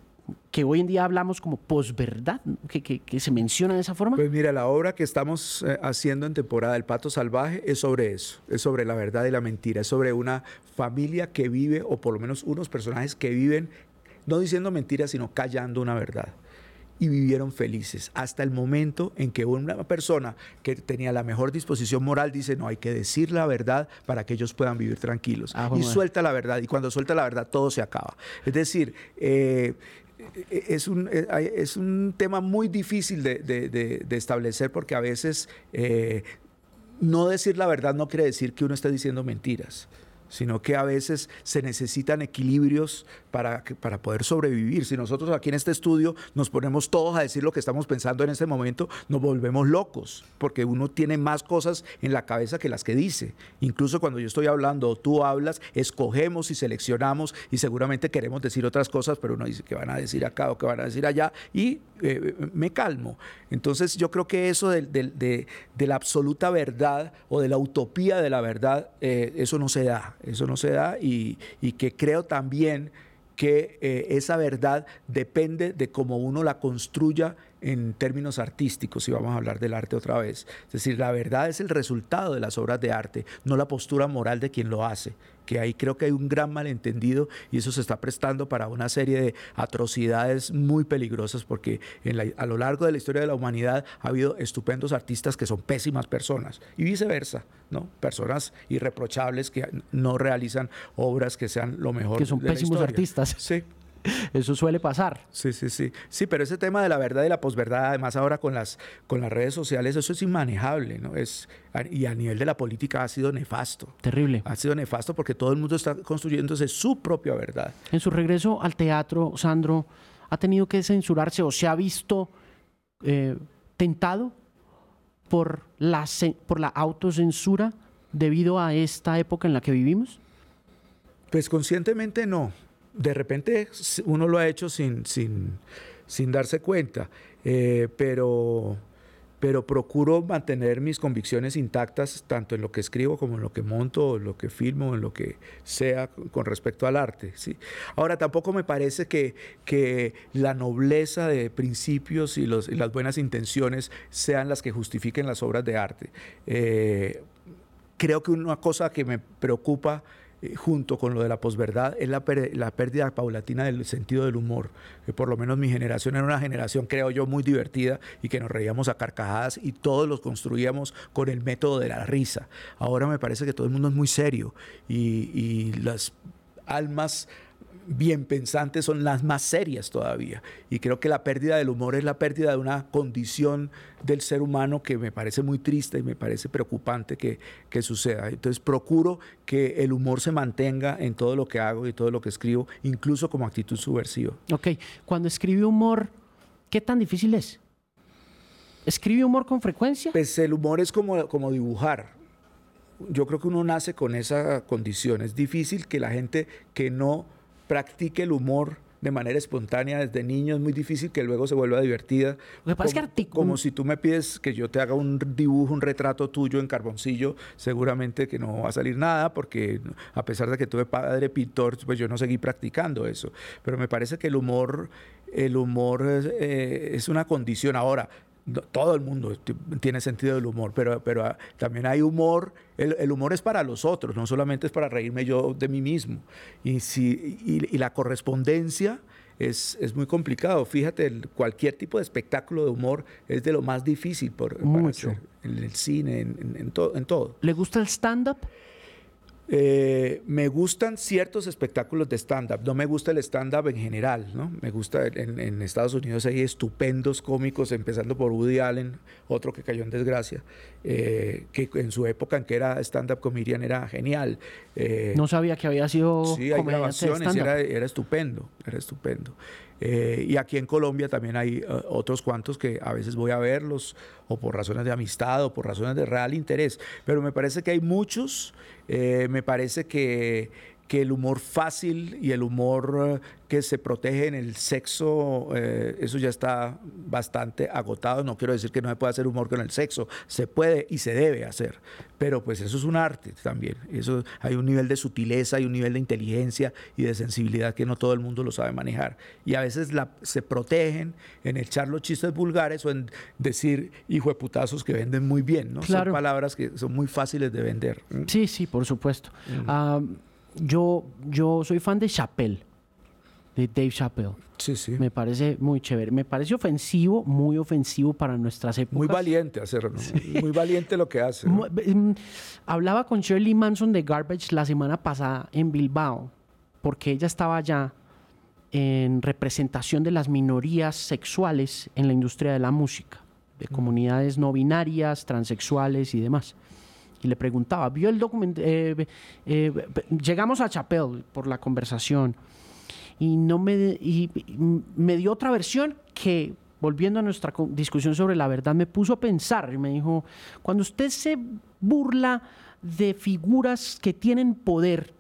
que hoy en día hablamos como posverdad, que, que, se menciona de esa forma? Pues mira, la obra que estamos eh, haciendo en temporada El Pato Salvaje es sobre eso, es sobre la verdad y la mentira, es sobre una familia que vive, o por lo menos unos personajes que viven, no diciendo mentiras, sino callando una verdad y vivieron felices hasta el momento en que una persona que tenía la mejor disposición moral dice, no, hay que decir la verdad para que ellos puedan vivir tranquilos. Ah, y suelta la verdad, y cuando suelta la verdad todo se acaba. Es decir, eh, es un, eh, es un tema muy difícil de, establecer porque a veces eh, no decir la verdad no quiere decir que uno esté diciendo mentiras sino que a veces se necesitan equilibrios para, para poder sobrevivir. Si nosotros aquí en este estudio nos ponemos todos a decir lo que estamos pensando en este momento, nos volvemos locos, porque uno tiene más cosas en la cabeza que las que dice. Incluso cuando yo estoy hablando o tú hablas, escogemos y seleccionamos y seguramente queremos decir otras cosas, pero uno dice que van a decir acá o que van a decir allá y eh, me calmo. Entonces yo creo que eso de, la absoluta verdad o de la utopía de la verdad, eh, eso no se da, eso no se da y, que creo también que eh, esa verdad depende de cómo uno la construya en términos artísticos, si vamos a hablar del arte otra vez. Es decir, la verdad es el resultado de las obras de arte, no la postura moral de quien lo hace, que ahí creo que hay un gran malentendido y eso se está prestando para una serie de atrocidades muy peligrosas porque a lo largo de la historia de la humanidad ha habido estupendos artistas que son pésimas personas y viceversa, ¿no? Personas irreprochables que no realizan obras que sean lo mejor. Que son pésimos artistas. Sí, Eso suele pasar. Sí, sí, sí. Sí, pero ese tema de la verdad y la posverdad, además ahora con las, con las redes sociales, eso es inmanejable, ¿no? Es, y a nivel de la política ha sido nefasto. Terrible. Ha sido nefasto porque todo el mundo está construyéndose su propia verdad. En su regreso al teatro, Sandro, ¿ha tenido que censurarse o se ha visto eh, tentado por la, por la autocensura debido a esta época en la que vivimos? Pues conscientemente no de repente uno lo ha hecho sin, sin, sin darse cuenta, eh, pero, pero procuro mantener mis convicciones intactas tanto en lo que escribo como en lo que monto, en lo que filmo, en lo que sea con respecto al arte. ¿sí? Ahora, tampoco me parece que, que la nobleza de principios y, los, las buenas intenciones sean las que justifiquen las obras de arte. Eh, creo que una cosa que me preocupa eh, junto con lo de la posverdad, es la, pérdida paulatina del sentido del humor. Que por lo menos mi generación era una generación, creo yo, muy divertida y que nos reíamos a carcajadas y todos los construíamos con el método de la risa. Ahora me parece que todo el mundo es muy serio y, y las almas bien pensantes son las más serias todavía. Y creo que la pérdida del humor es la pérdida de una condición del ser humano que me parece muy triste y me parece preocupante que, suceda. Entonces procuro que el humor se mantenga en todo lo que hago y todo lo que escribo, incluso como actitud subversiva. Ok, cuando escribe humor, ¿qué tan difícil es? ¿Escribe humor con frecuencia? Pues el humor es como, como dibujar. Yo creo que uno nace con esa condición. Es difícil que la gente que no practique el humor de manera espontánea desde niño, es muy difícil que luego se vuelva divertida. Me parece como, que como si tú me pides que yo te haga un dibujo, un retrato tuyo en carboncillo, seguramente que no va a salir nada, porque a pesar de que tuve padre pintor, pues yo no seguí practicando eso. Pero me parece que el humor, el humor es, eh, es una condición. Ahora, todo el mundo tiene sentido del humor, pero, pero ah, también hay humor, el, humor es para los otros, no solamente es para reírme yo de mí mismo. Y, si, y, la correspondencia es, es, muy complicado. Fíjate, cualquier tipo de espectáculo de humor es de lo más difícil por, Mucho. en el cine, en, en todo. ¿Le gusta el stand-up? Eh, me gustan ciertos espectáculos de stand-up, no me gusta el stand-up en general, ¿no? Me gusta, en, Estados Unidos hay estupendos cómicos, empezando por Woody Allen, otro que cayó en desgracia, eh, que en su época en que era stand-up comedian era genial. Eh, no sabía que había sido Sí, hay grabaciones, era, era estupendo, era estupendo. Eh, y aquí en Colombia también hay eh, otros cuantos que a veces voy a verlos, o por razones de amistad, o por razones de real interés. Pero me parece que hay muchos, eh, me parece que, que el humor fácil y el humor eh, que se protege en el sexo, eh, eso ya está bastante agotado. No quiero decir que no se pueda hacer humor con el sexo, se puede y se debe hacer, pero pues eso es un arte también. Eso hay un nivel de sutileza y un nivel de inteligencia y de sensibilidad que no todo el mundo lo sabe manejar. Y a veces la, se protegen en echar los chistes vulgares o en decir hijo de putazos que venden muy bien, ¿no? Son palabras que son muy fáciles de vender. Sí, sí, por supuesto. Ah, yo, yo soy fan de Chappelle, de Dave Chappelle. Sí, sí. Me parece muy chévere. Me parece ofensivo, muy ofensivo para nuestras épocas. Muy valiente hacerlo. Muy valiente lo que hace. Mm, hablaba con Shirley Manson de Garbage la semana pasada en Bilbao, porque ella estaba allá en representación de las minorías sexuales en la industria de la música, de mm. comunidades no binarias, transexuales y demás y le preguntaba, vio el documento, eh, eh, llegamos a Chapel por la conversación y, no me, me dio otra versión que, volviendo a nuestra discusión sobre la verdad, me puso a pensar y me dijo, cuando usted se burla de figuras que tienen poder,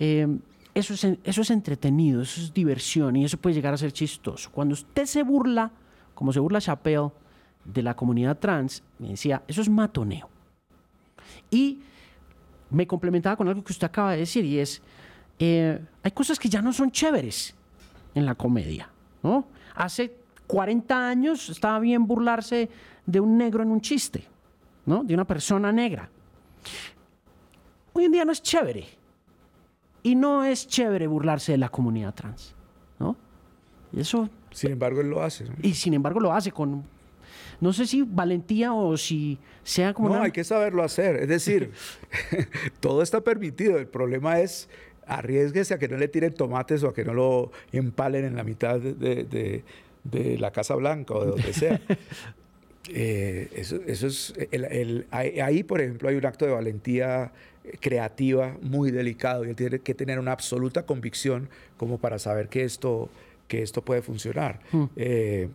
eh, eso, es, eso es entretenido, eso es diversión y eso puede llegar a ser chistoso. Cuando usted se burla, como se burla Chapel, de la comunidad trans, me decía, eso es matoneo. Y me complementaba con algo que usted acaba de decir y es, eh, hay cosas que ya no son chéveres en la comedia, ¿no? Hace 40 años estaba bien burlarse de un negro en un chiste, ¿no? De una persona negra. Hoy en día no es chévere. Y no es chévere burlarse de la comunidad trans, ¿no? Y eso... Sin embargo, él lo hace. Y sin embargo lo hace con no sé si valentía o si sea como... No, hay que saberlo hacer. Es decir, todo está permitido. El problema es arriesguese a que no le tiren tomates o a que no lo empalen en la mitad de, la Casa Blanca o de donde sea. Eh, eso, es ahí, por ejemplo, hay un acto de valentía creativa muy delicado y él tiene que tener una absoluta convicción como para saber que esto, que esto puede funcionar. Hmm. Eh,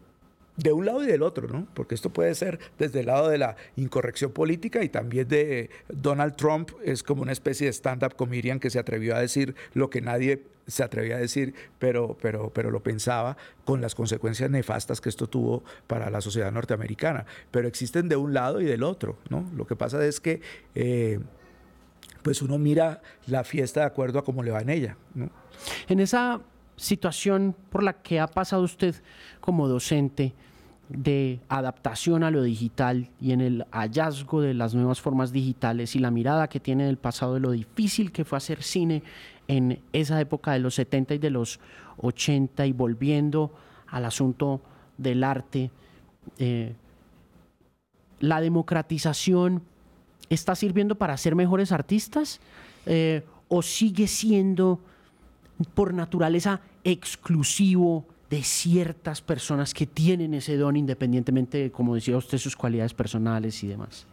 de un lado y del otro, ¿no? Porque esto puede ser desde el lado de la incorrección política y también de Donald Trump es como una especie de stand-up comedian que se atrevió a decir lo que nadie se atrevía a decir, pero, pero, pero lo pensaba con las consecuencias nefastas que esto tuvo para la sociedad norteamericana. Pero existen de un lado y del otro, ¿no? Lo que pasa es que eh, pues uno mira la fiesta de acuerdo a cómo le va en ella, ¿no? En esa situación por la que ha pasado usted como docente, de adaptación a lo digital y en el hallazgo de las nuevas formas digitales y la mirada que tiene del pasado de lo difícil que fue hacer cine en esa época de los 70 y de los 80 y volviendo al asunto del arte. Eh, la democratización está sirviendo para ser mejores artistas eh, o sigue siendo por naturaleza exclusivo de ciertas personas que tienen ese don independientemente como decía usted, sus cualidades personales y demás.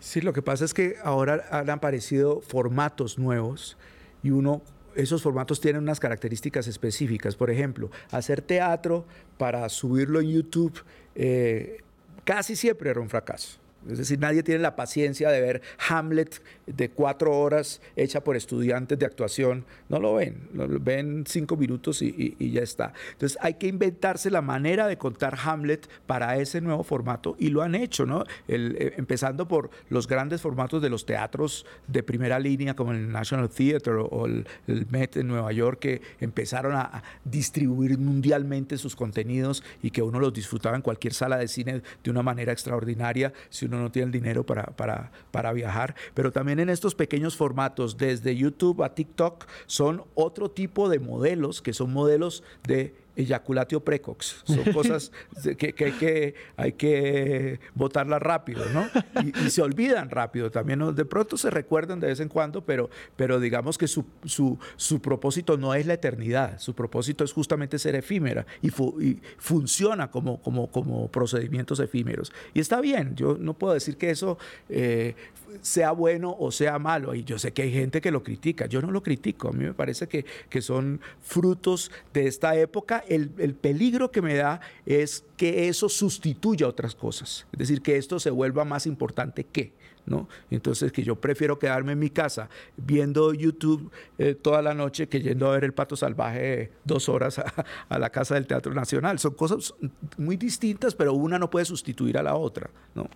Sí, lo que pasa es que ahora han aparecido formatos nuevos y uno, esos formatos tienen unas características específicas. Por ejemplo, hacer teatro para subirlo en YouTube eh, casi siempre era un fracaso. Es decir, nadie tiene la paciencia de ver Hamlet de cuatro horas hecha por estudiantes de actuación. No lo ven, lo ven cinco minutos y, ya está. Entonces hay que inventarse la manera de contar Hamlet para ese nuevo formato y lo han hecho, ¿no? Eh, empezando por los grandes formatos de los teatros de primera línea como el National Theatre o el, Met en Nueva York que empezaron a distribuir mundialmente sus contenidos y que uno los disfrutaba en cualquier sala de cine de una manera extraordinaria uno no tiene el dinero para, para, para viajar, pero también en estos pequeños formatos, desde YouTube a TikTok, son otro tipo de modelos que son modelos de eyaculatio precox. Son cosas que, hay que hay que botarlas rápido, ¿no? Y, se olvidan rápido también. De pronto se recuerdan de vez en cuando, pero, pero digamos que su, su, su propósito no es la eternidad. Su propósito es justamente ser efímera y, funciona como, como, como procedimientos efímeros. Y está bien, yo no puedo decir que eso eh, sea bueno o sea malo. Y yo sé que hay gente que lo critica. Yo no lo critico. A mí me parece que, que son frutos de esta época el, peligro que me da es que eso sustituya otras cosas. Es decir, que esto se vuelva más importante que. ¿No? Entonces que yo prefiero quedarme en mi casa viendo YouTube eh, toda la noche que yendo a ver el pato salvaje dos horas a, la casa del Teatro Nacional. Son cosas muy distintas, pero una no puede sustituir a la otra, ¿no?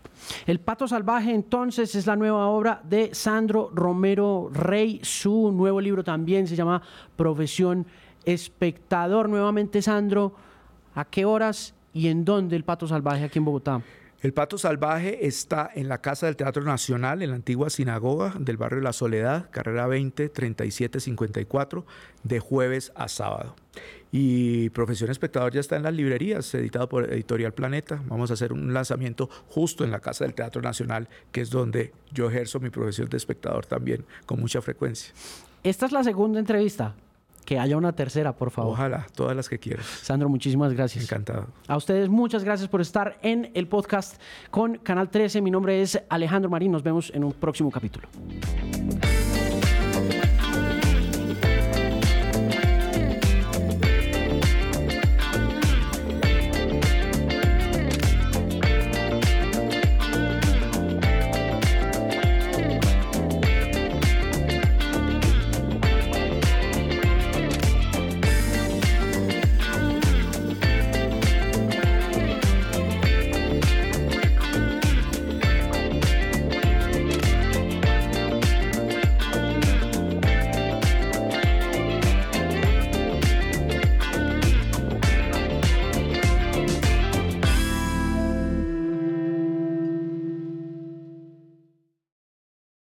El pato salvaje entonces es la nueva obra de Sandro Romero Rey. Su nuevo libro también se llama Profesión Espectador. Nuevamente, Sandro, ¿a qué horas y en dónde el pato salvaje aquí en Bogotá? El Pato Salvaje está en la Casa del Teatro Nacional, en la antigua sinagoga del barrio La Soledad, carrera 20 3754, de jueves a sábado. Y Profesión Espectador ya está en las librerías, editado por Editorial Planeta. Vamos a hacer un lanzamiento justo en la Casa del Teatro Nacional, que es donde yo ejerzo mi profesión de espectador también con mucha frecuencia. Esta es la segunda entrevista que haya una tercera, por favor. Ojalá, todas las que quieras. Sandro, muchísimas gracias. Encantado. A ustedes muchas gracias por estar en el podcast con Canal 13. Mi nombre es Alejandro Marín. Nos vemos en un próximo capítulo.